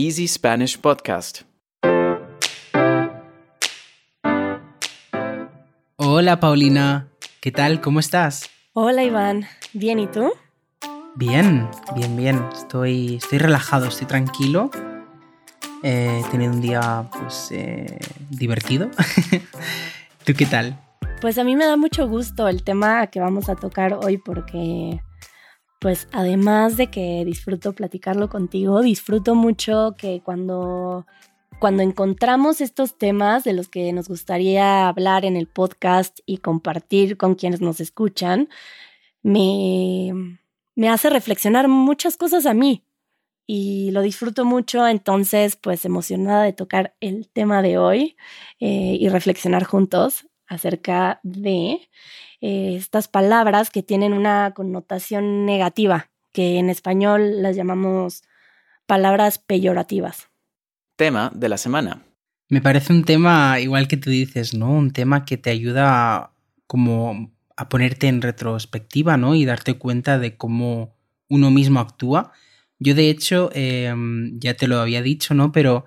Easy Spanish Podcast. Hola Paulina, ¿qué tal? ¿Cómo estás? Hola Iván, bien, ¿y tú? Bien, bien, bien. Estoy, estoy relajado, estoy tranquilo. He tenido un día pues eh, divertido. ¿Tú qué tal? Pues a mí me da mucho gusto el tema que vamos a tocar hoy porque pues además de que disfruto platicarlo contigo, disfruto mucho que cuando cuando encontramos estos temas de los que nos gustaría hablar en el podcast y compartir con quienes nos escuchan, me, me hace reflexionar muchas cosas a mí y lo disfruto mucho, entonces pues emocionada de tocar el tema de hoy eh, y reflexionar juntos acerca de eh, estas palabras que tienen una connotación negativa, que en español las llamamos palabras peyorativas. Tema de la semana. Me parece un tema, igual que tú dices, ¿no? Un tema que te ayuda como a ponerte en retrospectiva, ¿no? Y darte cuenta de cómo uno mismo actúa. Yo, de hecho, em, ya te lo había dicho, ¿no? Pero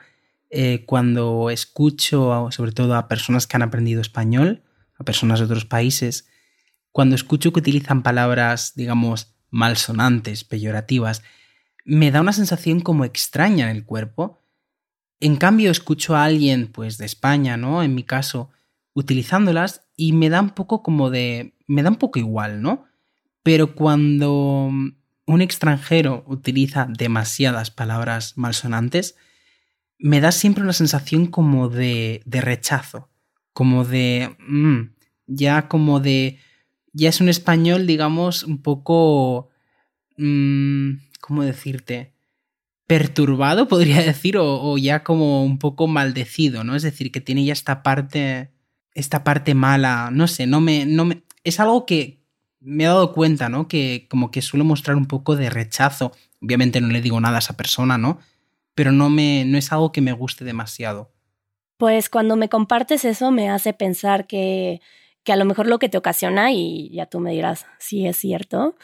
eh, cuando escucho, sobre todo a personas que han aprendido español, a personas de otros países, cuando escucho que utilizan palabras, digamos, malsonantes, peyorativas, me da una sensación como extraña en el cuerpo. En cambio, escucho a alguien, pues, de España, ¿no? En mi caso, utilizándolas y me da un poco como de me da un poco igual, ¿no? Pero cuando un extranjero utiliza demasiadas palabras malsonantes, me da siempre una sensación como de, de rechazo, como de... Mm, ya como de... Ya es un español, digamos, un poco... Mm, ¿Cómo decirte? Perturbado, podría decir, o, ya como un poco maldecido, ¿no? Es decir, que tiene ya esta parte... Esta parte mala, no sé, no me, no me, es algo que me he dado cuenta, ¿no? Que como que suelo mostrar un poco de rechazo. Obviamente no le digo nada a esa persona, ¿no? Pero no, me, no es algo que me guste demasiado. Pues cuando me compartes eso me hace pensar que, que a lo mejor lo que te ocasiona, y ya tú me dirás si es cierto,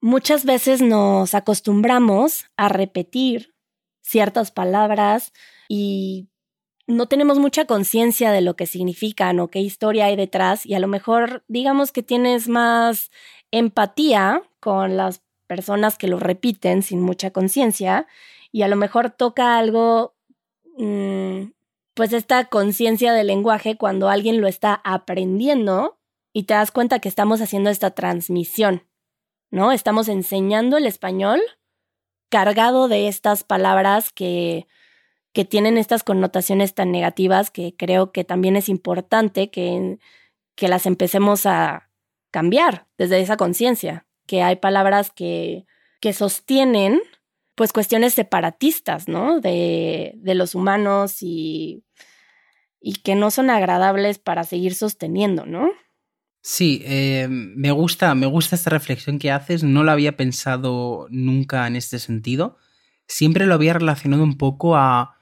muchas veces nos acostumbramos a repetir ciertas palabras y no tenemos mucha conciencia de lo que significan o qué historia hay detrás y a lo mejor digamos que tienes más empatía con las personas que lo repiten sin mucha conciencia y a lo mejor toca algo, mmm, pues esta conciencia del lenguaje cuando alguien lo está aprendiendo y te das cuenta que estamos haciendo esta transmisión, ¿no? Estamos enseñando el español cargado de estas palabras que que tienen estas connotaciones tan negativas que creo que también es importante que, que las empecemos a cambiar desde esa conciencia, que hay palabras que, que sostienen pues cuestiones separatistas, ¿no? De, de los humanos y, y que no son agradables para seguir sosteniendo, ¿no? Sí, eh, me gusta, me gusta esta reflexión que haces. No la había pensado nunca en este sentido. Siempre lo había relacionado un poco a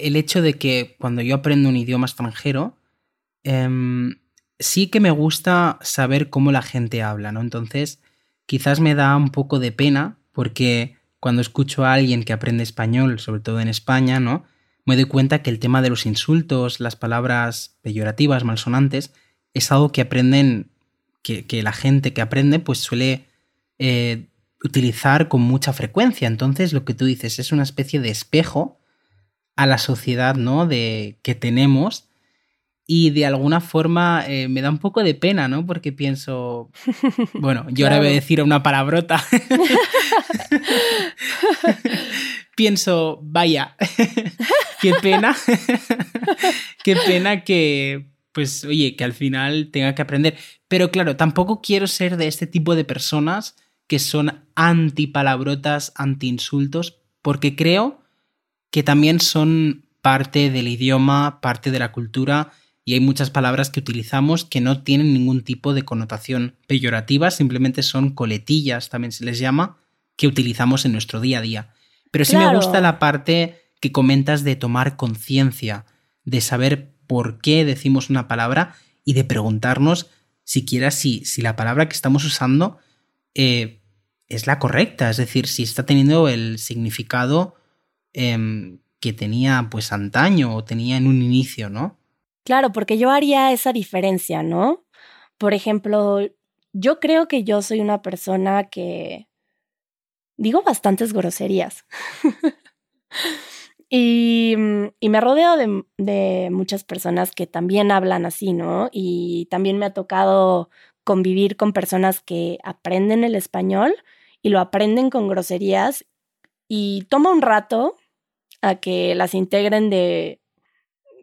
el hecho de que cuando yo aprendo un idioma extranjero, eh, sí que me gusta saber cómo la gente habla, ¿no? Entonces, quizás me da un poco de pena porque cuando escucho a alguien que aprende español, sobre todo en España, ¿no? Me doy cuenta que el tema de los insultos, las palabras peyorativas, malsonantes, es algo que aprenden, que, la gente que aprende, pues suele eh, utilizar con mucha frecuencia. Entonces, lo que tú dices es una especie de espejo a la sociedad, ¿no? De que tenemos. Y de alguna forma eh, me da un poco de pena, ¿no? Porque pienso, bueno, yo claro. ahora voy a decir una palabrota. pienso, vaya, qué pena, qué pena que, pues, oye, que al final tenga que aprender. Pero claro, tampoco quiero ser de este tipo de personas que son anti palabrotas, anti insultos, porque creo que también son parte del idioma, parte de la cultura, y hay muchas palabras que utilizamos que no tienen ningún tipo de connotación peyorativa, simplemente son coletillas, también se les llama, que utilizamos en nuestro día a día. Pero sí claro. me gusta la parte que comentas de tomar conciencia, de saber por qué decimos una palabra y de preguntarnos siquiera si, si la palabra que estamos usando eh, es la correcta, es decir, si está teniendo el significado em, que tenía pues antaño o tenía en un inicio, ¿no? Claro, porque yo haría esa diferencia, ¿no? Por ejemplo, yo creo que yo soy una persona que digo bastantes groserías. y, y, me rodeo de, de, muchas personas que también hablan así, ¿no? Y también me ha tocado convivir con personas que aprenden el español y lo aprenden con groserías y toma un rato a que las integren de,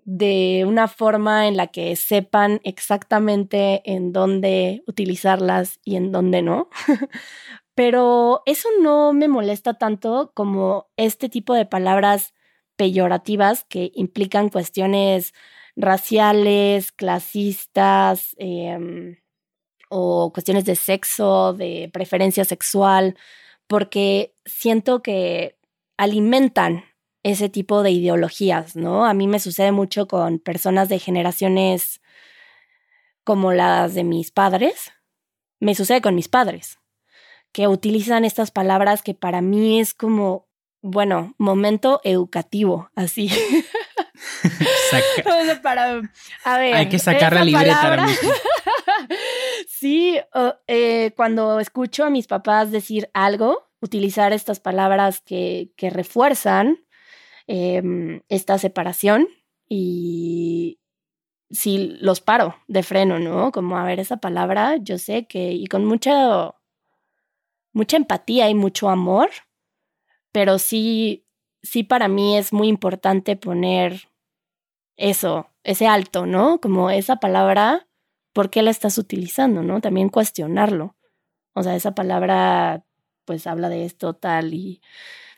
de una forma en la que sepan exactamente en dónde utilizarlas y en dónde no. Pero eso no me molesta tanto como este tipo de palabras peyorativas que implican cuestiones raciales, clasistas eh, o cuestiones de sexo, de preferencia sexual, porque siento que alimentan ese tipo de ideologías, ¿no? A mí me sucede mucho con personas de generaciones como las de mis padres. Me sucede con mis padres que utilizan estas palabras que para mí es como, bueno, momento educativo, así. para, a ver, Hay que sacar la libreta sí, eh, cuando escucho a mis papás decir algo, utilizar estas palabras que, que refuerzan em, esta separación y si los paro de freno, ¿no? Como a ver esa palabra, yo sé que, y con mucho mucha empatía y mucho amor, pero sí, sí para mí es muy importante poner eso, ese alto, ¿no? Como esa palabra, ¿por qué la estás utilizando, no? También cuestionarlo. O sea, esa palabra pues habla de esto tal y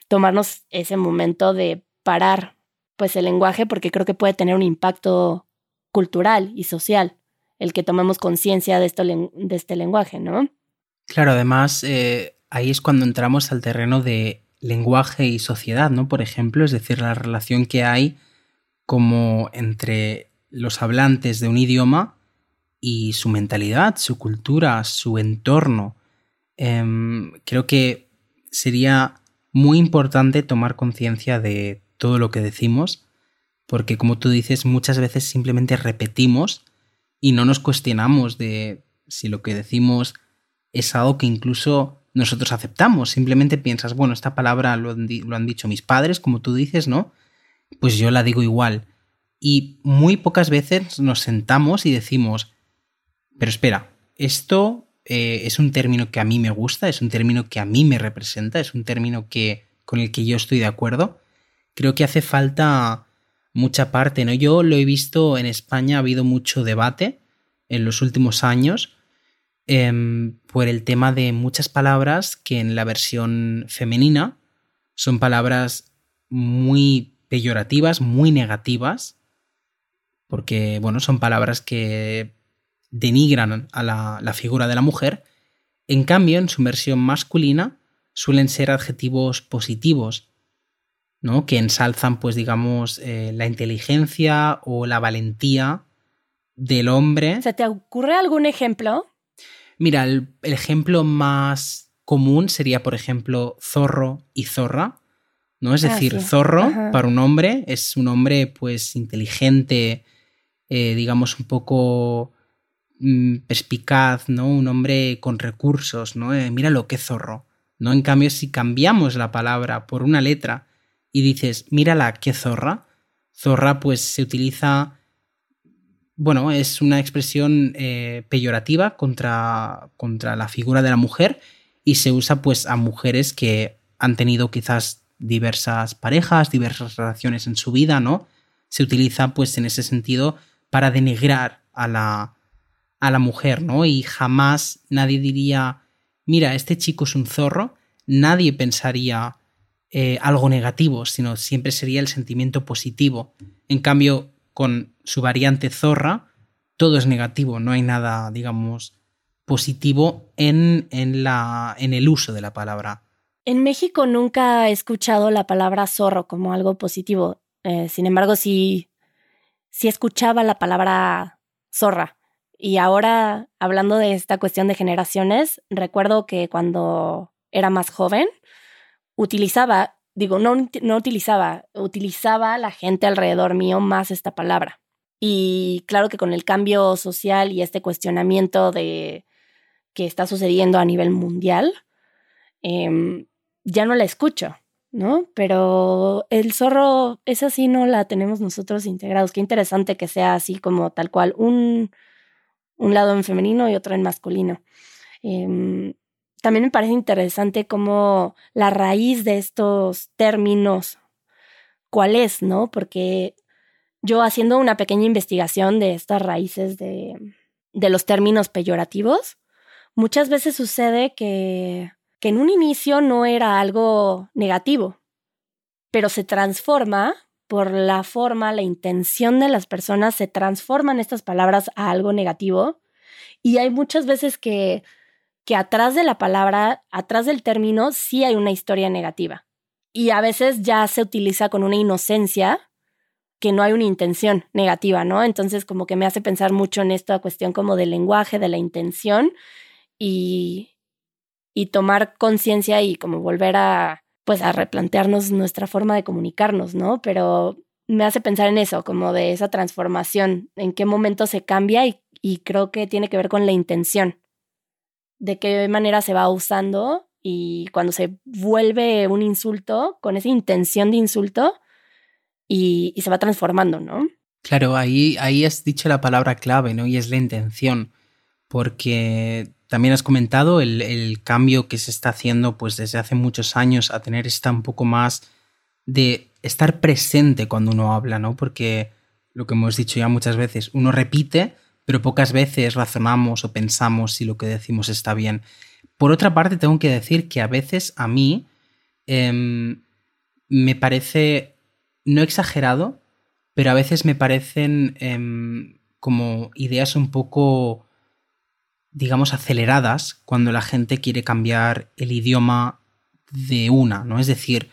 tomarnos ese momento de parar pues el lenguaje porque creo que puede tener un impacto cultural y social el que tomemos conciencia de, de este lenguaje, ¿no? Claro, además, eh, ahí es cuando entramos al terreno de lenguaje y sociedad, ¿no? Por ejemplo, es decir, la relación que hay como entre los hablantes de un idioma y su mentalidad, su cultura, su entorno. Em, creo que sería muy importante tomar conciencia de todo lo que decimos, porque como tú dices, muchas veces simplemente repetimos y no nos cuestionamos de si lo que decimos es algo que incluso nosotros aceptamos. Simplemente piensas, bueno, esta palabra lo han, dicho mis padres, como tú dices, ¿no? Pues yo la digo igual. Y muy pocas veces nos sentamos y decimos, pero espera, esto eh, es un término que a mí me gusta, es un término que a mí me representa, es un término que, con el que yo estoy de acuerdo. Creo que hace falta mucha parte, ¿no? Yo lo he visto en España, ha habido mucho debate en los últimos años Em, por el tema de muchas palabras que en la versión femenina son palabras muy peyorativas, muy negativas, porque, bueno, son palabras que denigran a la, la figura de la mujer. En cambio, en su versión masculina suelen ser adjetivos positivos, ¿no? Que ensalzan, pues, digamos, eh, la inteligencia o la valentía del hombre. ¿Se te ocurre algún ejemplo? Mira, el, ejemplo más común sería, por ejemplo, zorro y zorra. ¿No? Es ah, decir, zorro para un hombre es un hombre, pues, inteligente, eh, digamos, un poco mm, perspicaz, ¿no? Un hombre con recursos, ¿no? Eh, míralo, qué zorro. ¿No? En cambio, si cambiamos la palabra por una letra y dices, mírala, qué zorra, zorra, pues se utiliza bueno, es una expresión eh, peyorativa contra, contra la figura de la mujer y se usa pues a mujeres que han tenido quizás diversas parejas, diversas relaciones en su vida, ¿no? Se utiliza pues en ese sentido para denigrar a la, a la mujer, ¿no? Y jamás nadie diría, mira, este chico es un zorro, nadie pensaría eh, algo negativo, sino siempre sería el sentimiento positivo. En cambio, con su variante zorra, todo es negativo, no hay nada, digamos, positivo en, en, la, en el uso de la palabra. En México nunca he escuchado la palabra zorro como algo positivo. Eh, sin embargo, sí, sí escuchaba la palabra zorra. Y ahora, hablando de esta cuestión de generaciones, recuerdo que cuando era más joven, utilizaba digo, no, no utilizaba, utilizaba la gente alrededor mío más esta palabra. Y claro que con el cambio social y este cuestionamiento de que está sucediendo a nivel mundial, em, ya no la escucho, ¿no? Pero el zorro, esa sí no la tenemos nosotros integrados. Qué interesante que sea así como tal cual, un, un lado en femenino y otro en masculino. Em, también me parece interesante cómo la raíz de estos términos, cuál es, ¿no? Porque yo haciendo una pequeña investigación de estas raíces de, de los términos peyorativos, muchas veces sucede que, que en un inicio no era algo negativo, pero se transforma por la forma, la intención de las personas, se transforman estas palabras a algo negativo. Y hay muchas veces que, que atrás de la palabra, atrás del término, sí hay una historia negativa. Y a veces ya se utiliza con una inocencia que no hay una intención negativa, ¿no? Entonces como que me hace pensar mucho en esta cuestión como del lenguaje, de la intención y, y tomar conciencia y como volver a, pues a replantearnos nuestra forma de comunicarnos, ¿no? Pero me hace pensar en eso, como de esa transformación, en qué momento se cambia y, y creo que tiene que ver con la intención, de qué manera se va usando y cuando se vuelve un insulto, con esa intención de insulto, y, se va transformando, ¿no? Claro, ahí, ahí has dicho la palabra clave, ¿no? Y es la intención, porque también has comentado el, cambio que se está haciendo pues desde hace muchos años a tener esta un poco más de estar presente cuando uno habla, ¿no? Porque lo que hemos dicho ya muchas veces, uno repite, pero pocas veces razonamos o pensamos si lo que decimos está bien. Por otra parte, tengo que decir que a veces a mí em, me parece no exagerado, pero a veces me parecen em, como ideas un poco, digamos, aceleradas cuando la gente quiere cambiar el idioma de una, ¿no? Es decir,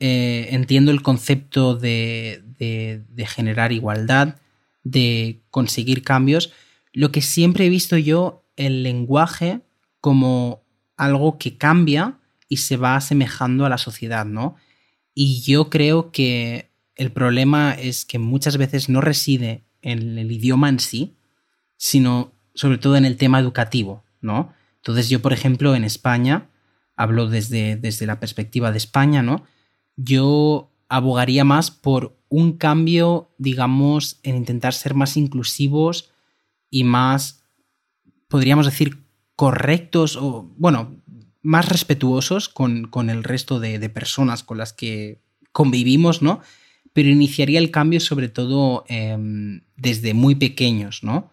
eh, entiendo el concepto de, de generar igualdad, de conseguir cambios. Lo que siempre he visto yo, el lenguaje como algo que cambia y se va asemejando a la sociedad, ¿no? Y yo creo que el problema es que muchas veces no reside en el idioma en sí, sino sobre todo en el tema educativo, ¿no? Entonces yo, por ejemplo, en España, hablo desde, desde la perspectiva de España, ¿no? Yo abogaría más por un cambio, digamos, en intentar ser más inclusivos y más, podríamos decir, correctos o, bueno, más respetuosos con, con el resto de, personas con las que convivimos, ¿no? Pero iniciaría el cambio sobre todo em, desde muy pequeños, ¿no?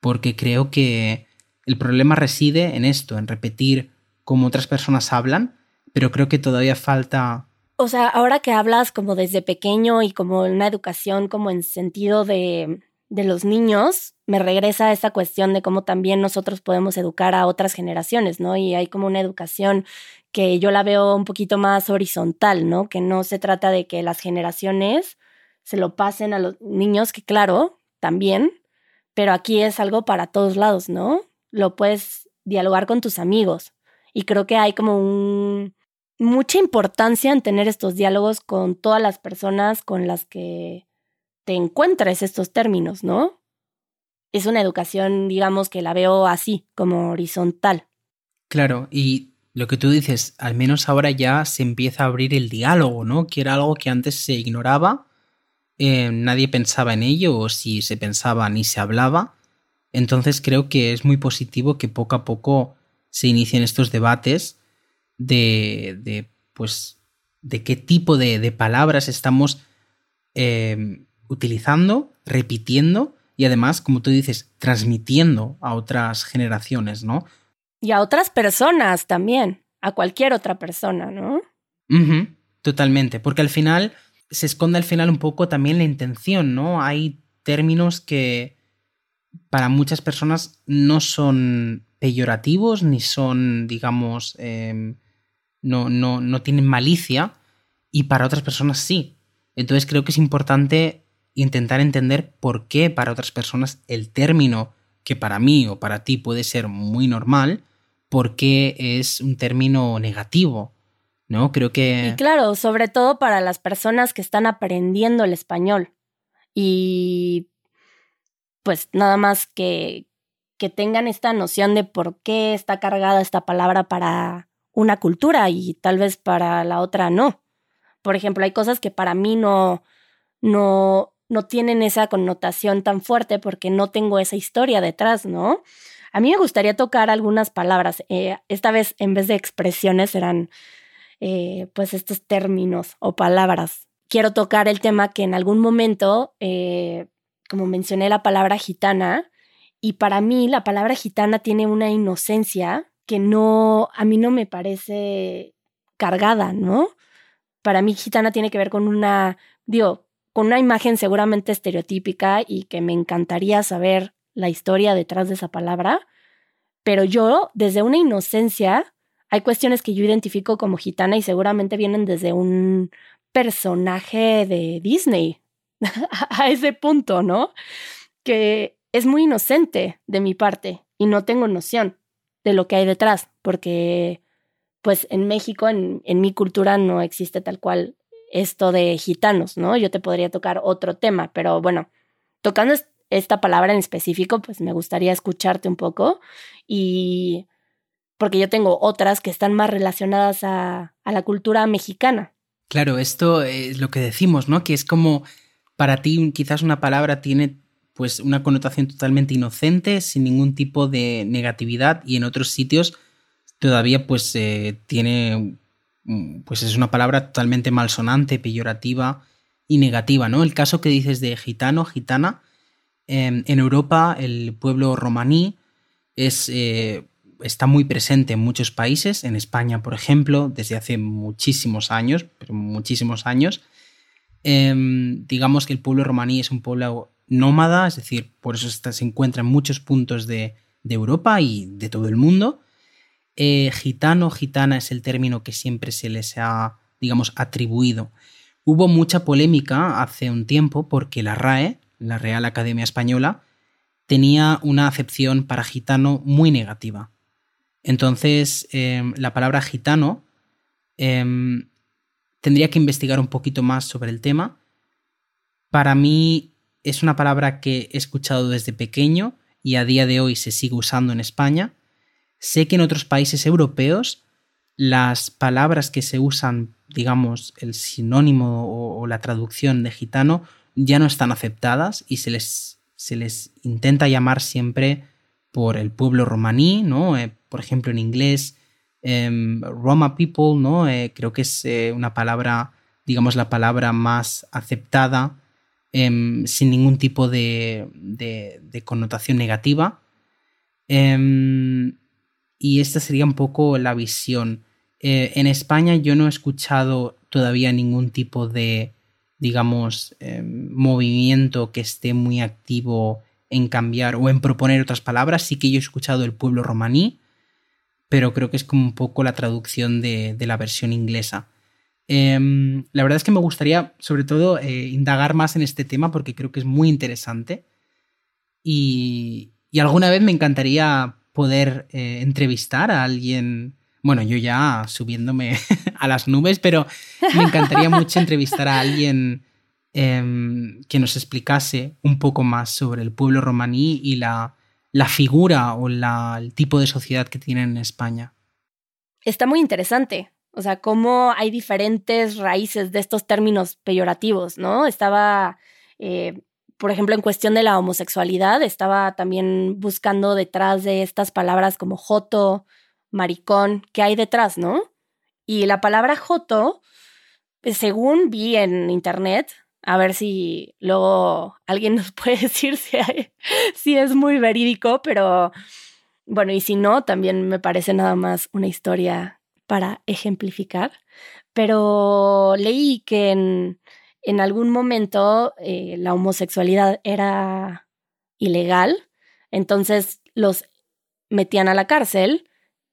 Porque creo que el problema reside en esto, en repetir cómo otras personas hablan, pero creo que todavía falta... O sea, ahora que hablas como desde pequeño y como una educación como en sentido de de los niños, me regresa a esa cuestión de cómo también nosotros podemos educar a otras generaciones, ¿no? Y hay como una educación que yo la veo un poquito más horizontal, ¿no? Que no se trata de que las generaciones se lo pasen a los niños, que claro, también, pero aquí es algo para todos lados, ¿no? Lo puedes dialogar con tus amigos. Y creo que hay como un, mucha importancia en tener estos diálogos con todas las personas con las que te encuentres estos términos, ¿no? Es una educación, digamos, que la veo así, como horizontal. Claro, y lo que tú dices, al menos ahora ya se empieza a abrir el diálogo, ¿no? Que era algo que antes se ignoraba, eh, nadie pensaba en ello, o si se pensaba ni se hablaba. Entonces creo que es muy positivo que poco a poco se inicien estos debates de, de pues, de qué tipo de, palabras estamos eh, utilizando, repitiendo y además, como tú dices, transmitiendo a otras generaciones, ¿no? Y a otras personas también, a cualquier otra persona, ¿no? totalmente, porque al final se esconde al final un poco también la intención, ¿no? Hay términos que para muchas personas no son peyorativos ni son, digamos, em, no, no, no tienen malicia y para otras personas sí. Entonces creo que es importante intentar entender por qué para otras personas el término que para mí o para ti puede ser muy normal, por qué es un término negativo, ¿no? Creo que... Y claro, sobre todo para las personas que están aprendiendo el español. Y pues nada más que, que tengan esta noción de por qué está cargada esta palabra para una cultura y tal vez para la otra no. Por ejemplo, hay cosas que para mí no, no, no tienen esa connotación tan fuerte porque no tengo esa historia detrás, ¿no? A mí me gustaría tocar algunas palabras. Eh, esta vez, en vez de expresiones, serán eh, pues estos términos o palabras. Quiero tocar el tema que en algún momento, eh, como mencioné la palabra gitana, y para mí la palabra gitana tiene una inocencia que no, a mí no me parece cargada, ¿no? Para mí gitana tiene que ver con una, digo, con una imagen seguramente estereotípica y que me encantaría saber la historia detrás de esa palabra, pero yo desde una inocencia hay cuestiones que yo identifico como gitana y seguramente vienen desde un personaje de Disney, a ese punto, ¿no? Que es muy inocente de mi parte y no tengo noción de lo que hay detrás, porque pues en México, en, en mi cultura, no existe tal cual esto de gitanos, ¿no? Yo te podría tocar otro tema, pero bueno, tocando esta palabra en específico, pues me gustaría escucharte un poco y porque yo tengo otras que están más relacionadas a, la cultura mexicana. Claro, esto es lo que decimos, ¿no? Que es como para ti quizás una palabra tiene pues una connotación totalmente inocente, sin ningún tipo de negatividad y en otros sitios todavía pues eh, tiene pues es una palabra totalmente malsonante, peyorativa y negativa, ¿no? El caso que dices de gitano, gitana, em, en Europa el pueblo romaní es eh, está muy presente en muchos países, en España, por ejemplo, desde hace muchísimos años, pero muchísimos años. Em, digamos que el pueblo romaní es un pueblo nómada, es decir, por eso se encuentra en muchos puntos de, Europa y de todo el mundo. Eh, gitano, gitana es el término que siempre se les ha, digamos, atribuido. Hubo mucha polémica hace un tiempo porque la RAE, la Real Academia Española, tenía una acepción para gitano muy negativa. Entonces, em, la palabra gitano em, tendría que investigar un poquito más sobre el tema. Para mí es una palabra que he escuchado desde pequeño y a día de hoy se sigue usando en España. Sé que en otros países europeos las palabras que se usan, digamos, el sinónimo o, la traducción de gitano ya no están aceptadas y se les, se les intenta llamar siempre por el pueblo romaní, ¿no? Eh, por ejemplo, en inglés, em, Roma People, ¿no? Eh, creo que es eh, una palabra, digamos, la palabra más aceptada em, sin ningún tipo de, connotación negativa. Em, y esta sería un poco la visión. en España yo no he escuchado todavía ningún tipo de, digamos, movimiento que esté muy activo en cambiar o en proponer otras palabras. Sí que yo he escuchado el pueblo romaní, pero creo que es como un poco la traducción de, la versión inglesa. Em, la verdad es que me gustaría, sobre todo, eh, indagar más en este tema porque creo que es muy interesante. Y, alguna vez me encantaría poder eh, entrevistar a alguien. Bueno, yo ya subiéndome a las nubes, pero me encantaría mucho entrevistar a alguien Em, que nos explicase un poco más sobre el pueblo romaní y la, la figura o la, el tipo de sociedad que tienen en España. Está muy interesante. O sea, cómo hay diferentes raíces de estos términos peyorativos, ¿no? Estaba, eh, por ejemplo, en cuestión de la homosexualidad, estaba también buscando detrás de estas palabras como joto, maricón, ¿qué hay detrás, no? Y la palabra joto, según vi en internet, a ver si luego alguien nos puede decir si es muy verídico, pero bueno, y si no, también me parece nada más una historia para ejemplificar. Pero leí que en, algún momento eh, la homosexualidad era ilegal, entonces los metían a la cárcel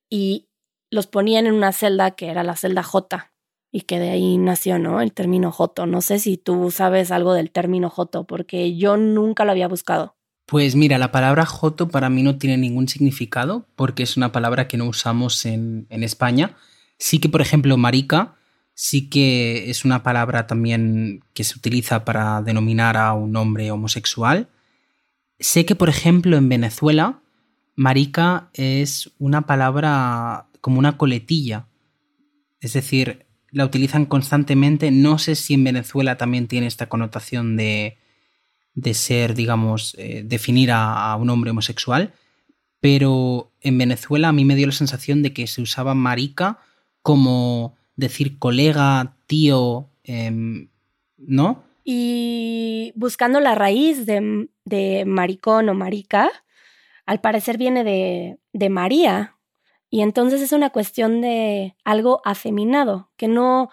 y los ponían en una celda que era la celda J y que de ahí nació, ¿no? El término joto. No sé si tú sabes algo del término joto, porque yo nunca lo había buscado. Pues mira, la palabra joto para mí no tiene ningún significado, porque es una palabra que no usamos en, España. Sí que, por ejemplo, marica sí que es una palabra también que se utiliza para denominar a un hombre homosexual. Sé que, por ejemplo, en Venezuela, marica es una palabra como una coletilla. Es decir, la utilizan constantemente. No sé si en Venezuela también tiene esta connotación de, de ser, digamos, eh, definir a, un hombre homosexual. Pero en Venezuela a mí me dio la sensación de que se usaba marica como decir colega, tío, em, ¿no? Y buscando la raíz de, de, maricón o marica, al parecer viene de, de María. Y entonces es una cuestión de algo afeminado, que no,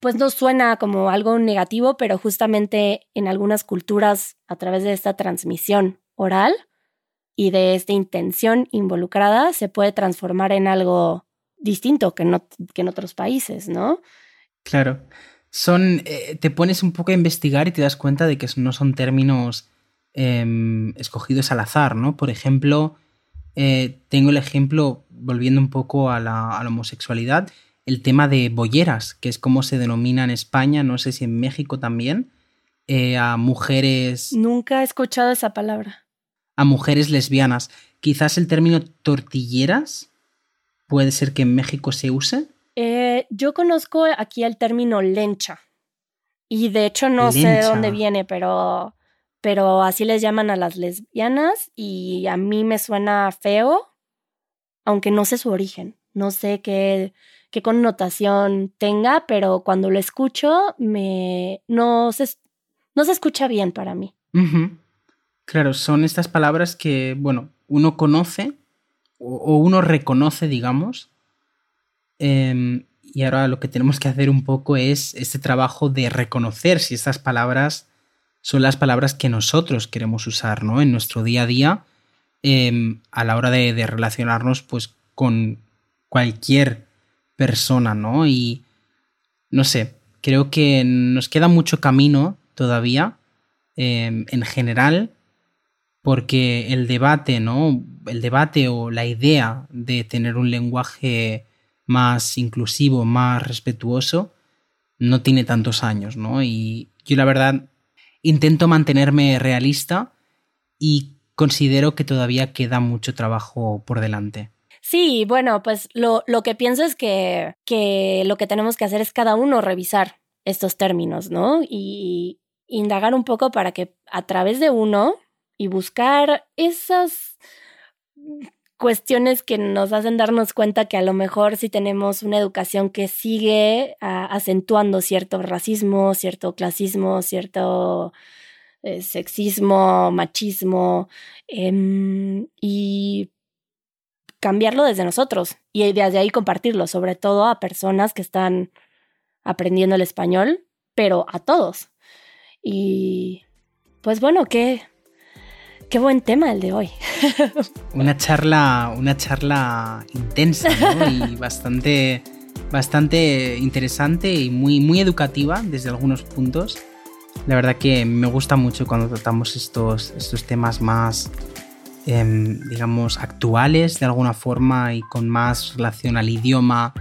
pues no suena como algo negativo, pero justamente en algunas culturas, a través de esta transmisión oral y de esta intención involucrada, se puede transformar en algo distinto que, no, que en otros países, ¿no? Claro. Son. Eh, te pones un poco a investigar y te das cuenta de que no son términos em, escogidos al azar, ¿no? Por ejemplo, eh, tengo el ejemplo, volviendo un poco a la, homosexualidad, el tema de bolleras, que es como se denomina en España, no sé si en México también, eh, a mujeres. Nunca he escuchado esa palabra. A mujeres lesbianas. Quizás el término tortilleras puede ser que en México se use? Eh, yo conozco aquí el término lencha. Y de hecho no sé de dónde viene, pero, pero así les llaman a las lesbianas y a mí me suena feo, aunque no sé su origen. No sé qué, qué connotación tenga, pero cuando lo escucho me, no, se, no se escucha bien para mí. Claro, son estas palabras que, bueno, uno conoce o, uno reconoce, digamos. Em, y ahora lo que tenemos que hacer un poco es este trabajo de reconocer si estas palabras son las palabras que nosotros queremos usar, ¿no? En nuestro día a día, em, a la hora de, relacionarnos, pues, con cualquier persona, ¿no? Y no sé, creo que nos queda mucho camino todavía em, en general porque el debate, ¿no? El debate o la idea de tener un lenguaje más inclusivo, más respetuoso, no tiene tantos años, ¿no? Y yo la verdad intento mantenerme realista y considero que todavía queda mucho trabajo por delante. Sí, bueno, pues lo, lo que pienso es que, que lo que tenemos que hacer es cada uno revisar estos términos, ¿no? Y indagar un poco para que a través de uno y buscar esas cuestiones que nos hacen darnos cuenta que a lo mejor si tenemos una educación que sigue ah, acentuando cierto racismo, cierto clasismo, cierto eh, sexismo, machismo, em, y cambiarlo desde nosotros y desde ahí compartirlo, sobre todo a personas que están aprendiendo el español, pero a todos. Y pues bueno, ¿qué, Qué buen tema el de hoy. una charla, una charla intensa y bastante, bastante interesante y muy, muy educativa desde algunos puntos. La verdad que me gusta mucho cuando tratamos estos, estos temas más, em, digamos, actuales de alguna forma y con más relación al idioma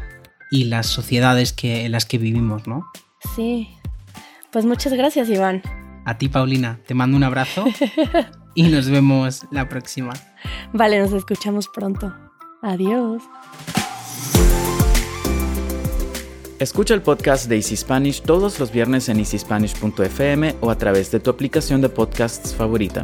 y las sociedades que, en las que vivimos, ¿no? Sí. Pues muchas gracias, Iván. A ti, Paulina, te mando un abrazo y nos vemos la próxima. Vale, nos escuchamos pronto. Adiós. Escucha el podcast de Easy Spanish todos los viernes en easyspanish.fm o a través de tu aplicación de podcasts favorita.